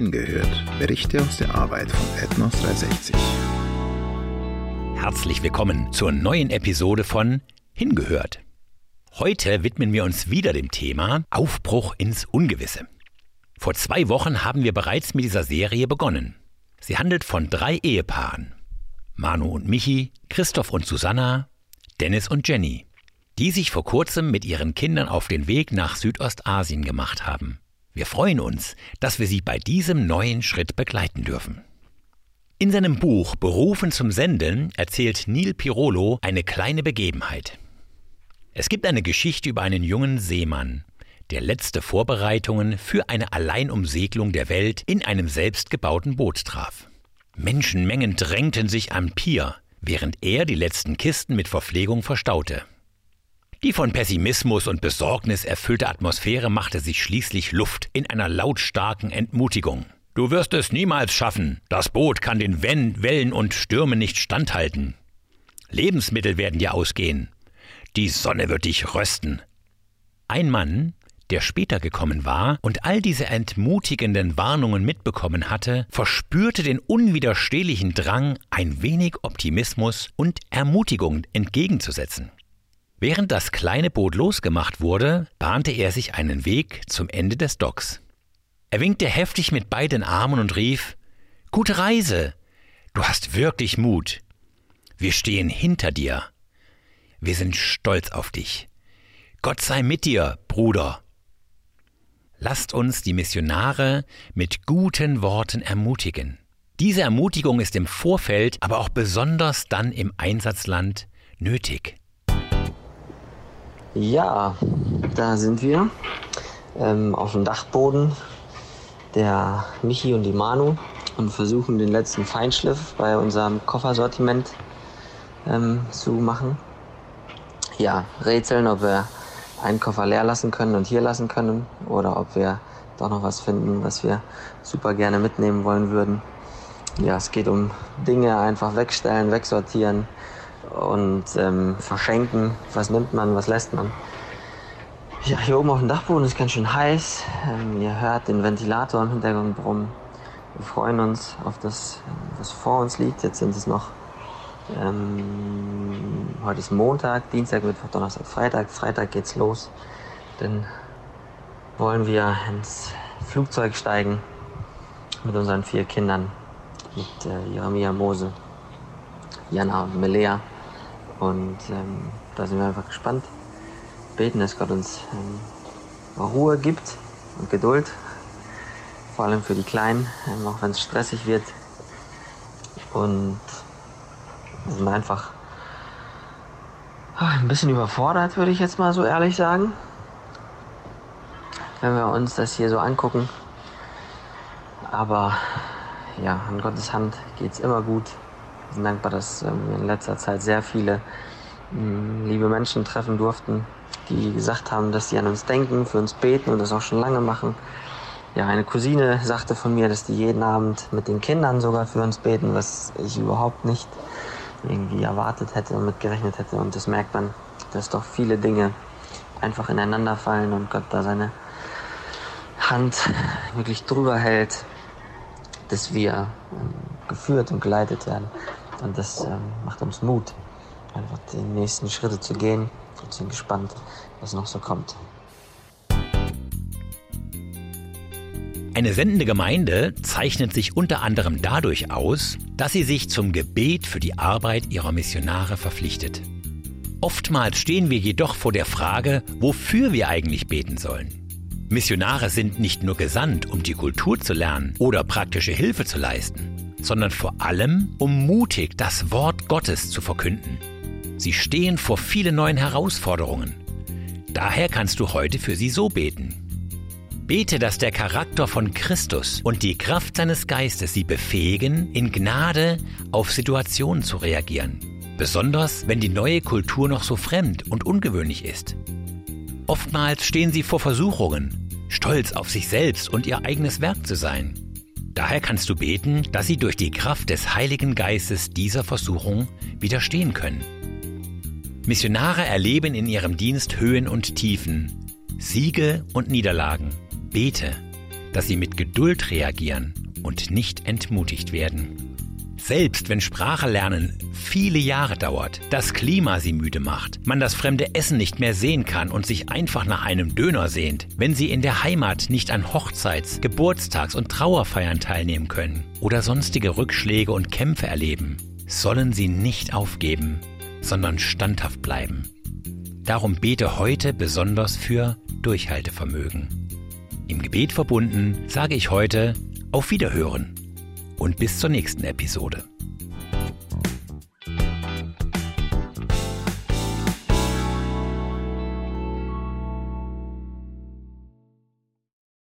Hingehört. Berichte aus der Arbeit von Ethnos 360. Herzlich willkommen zur neuen Episode von Hingehört. Heute widmen wir uns wieder dem Thema Aufbruch ins Ungewisse. Vor zwei Wochen haben wir bereits mit dieser Serie begonnen. Sie handelt von drei Ehepaaren. Manu und Michi, Christoph und Susanna, Dennis und Jenny, die sich vor kurzem mit ihren Kindern auf den Weg nach Südostasien gemacht haben. Wir freuen uns, dass wir Sie bei diesem neuen Schritt begleiten dürfen. In seinem Buch Berufen zum Senden erzählt Neil Pirolo eine kleine Begebenheit. Es gibt eine Geschichte über einen jungen Seemann, der letzte Vorbereitungen für eine Alleinumsegelung der Welt in einem selbstgebauten Boot traf. Menschenmengen drängten sich am Pier, während er die letzten Kisten mit Verpflegung verstaute. Die von Pessimismus und Besorgnis erfüllte Atmosphäre machte sich schließlich Luft in einer lautstarken Entmutigung. Du wirst es niemals schaffen. Das Boot kann den Wellen und Stürmen nicht standhalten. Lebensmittel werden dir ausgehen. Die Sonne wird dich rösten. Ein Mann, der später gekommen war und all diese entmutigenden Warnungen mitbekommen hatte, verspürte den unwiderstehlichen Drang, ein wenig Optimismus und Ermutigung entgegenzusetzen. Während das kleine Boot losgemacht wurde, bahnte er sich einen Weg zum Ende des Docks. Er winkte heftig mit beiden Armen und rief Gute Reise. Du hast wirklich Mut. Wir stehen hinter dir. Wir sind stolz auf dich. Gott sei mit dir, Bruder. Lasst uns die Missionare mit guten Worten ermutigen. Diese Ermutigung ist im Vorfeld, aber auch besonders dann im Einsatzland nötig. Ja, da sind wir ähm, auf dem Dachboden der Michi und die Manu und versuchen den letzten Feinschliff bei unserem Koffersortiment ähm, zu machen. Ja, rätseln, ob wir einen Koffer leer lassen können und hier lassen können oder ob wir doch noch was finden, was wir super gerne mitnehmen wollen würden. Ja, es geht um Dinge einfach wegstellen, wegsortieren und ähm, verschenken. Was nimmt man, was lässt man. Ja, hier oben auf dem Dachboden ist ganz schön heiß. Ähm, ihr hört den Ventilator im Hintergrund brummen. Wir freuen uns auf das, was vor uns liegt. Jetzt sind es noch ähm, heute ist Montag, Dienstag, Mittwoch, Donnerstag, Freitag. Freitag geht's los. Dann wollen wir ins Flugzeug steigen mit unseren vier Kindern, mit äh, Jeremia Mose, Jana und Melea. Und ähm, da sind wir einfach gespannt. Beten, dass Gott uns ähm, Ruhe gibt und Geduld, vor allem für die Kleinen, ähm, auch wenn es stressig wird. Und wir sind einfach ein bisschen überfordert, würde ich jetzt mal so ehrlich sagen. Wenn wir uns das hier so angucken. Aber ja, an Gottes Hand geht es immer gut. Wir sind dankbar, dass wir in letzter Zeit sehr viele hm, liebe Menschen treffen durften, die gesagt haben, dass sie an uns denken, für uns beten und das auch schon lange machen. Ja, eine Cousine sagte von mir, dass die jeden Abend mit den Kindern sogar für uns beten, was ich überhaupt nicht irgendwie erwartet hätte und mitgerechnet hätte. Und das merkt man, dass doch viele Dinge einfach ineinander fallen und Gott da seine Hand wirklich drüber hält, dass wir ähm, geführt und geleitet werden. Und das ähm, macht uns Mut, einfach die nächsten Schritte zu gehen. Und sind gespannt, was noch so kommt. Eine sendende Gemeinde zeichnet sich unter anderem dadurch aus, dass sie sich zum Gebet für die Arbeit ihrer Missionare verpflichtet. Oftmals stehen wir jedoch vor der Frage, wofür wir eigentlich beten sollen. Missionare sind nicht nur gesandt, um die Kultur zu lernen oder praktische Hilfe zu leisten, sondern vor allem, um mutig das Wort Gottes zu verkünden. Sie stehen vor vielen neuen Herausforderungen. Daher kannst du heute für sie so beten. Bete, dass der Charakter von Christus und die Kraft seines Geistes sie befähigen, in Gnade auf Situationen zu reagieren. Besonders wenn die neue Kultur noch so fremd und ungewöhnlich ist. Oftmals stehen sie vor Versuchungen, stolz auf sich selbst und ihr eigenes Werk zu sein. Daher kannst du beten, dass sie durch die Kraft des Heiligen Geistes dieser Versuchung widerstehen können. Missionare erleben in ihrem Dienst Höhen und Tiefen, Siege und Niederlagen. Bete, dass sie mit Geduld reagieren und nicht entmutigt werden. Selbst wenn Sprache lernen viele Jahre dauert, das Klima sie müde macht, man das fremde Essen nicht mehr sehen kann und sich einfach nach einem Döner sehnt, wenn sie in der Heimat nicht an Hochzeits-, Geburtstags- und Trauerfeiern teilnehmen können oder sonstige Rückschläge und Kämpfe erleben, sollen sie nicht aufgeben, sondern standhaft bleiben. Darum bete heute besonders für Durchhaltevermögen. Im Gebet verbunden sage ich heute auf Wiederhören und bis zur nächsten Episode.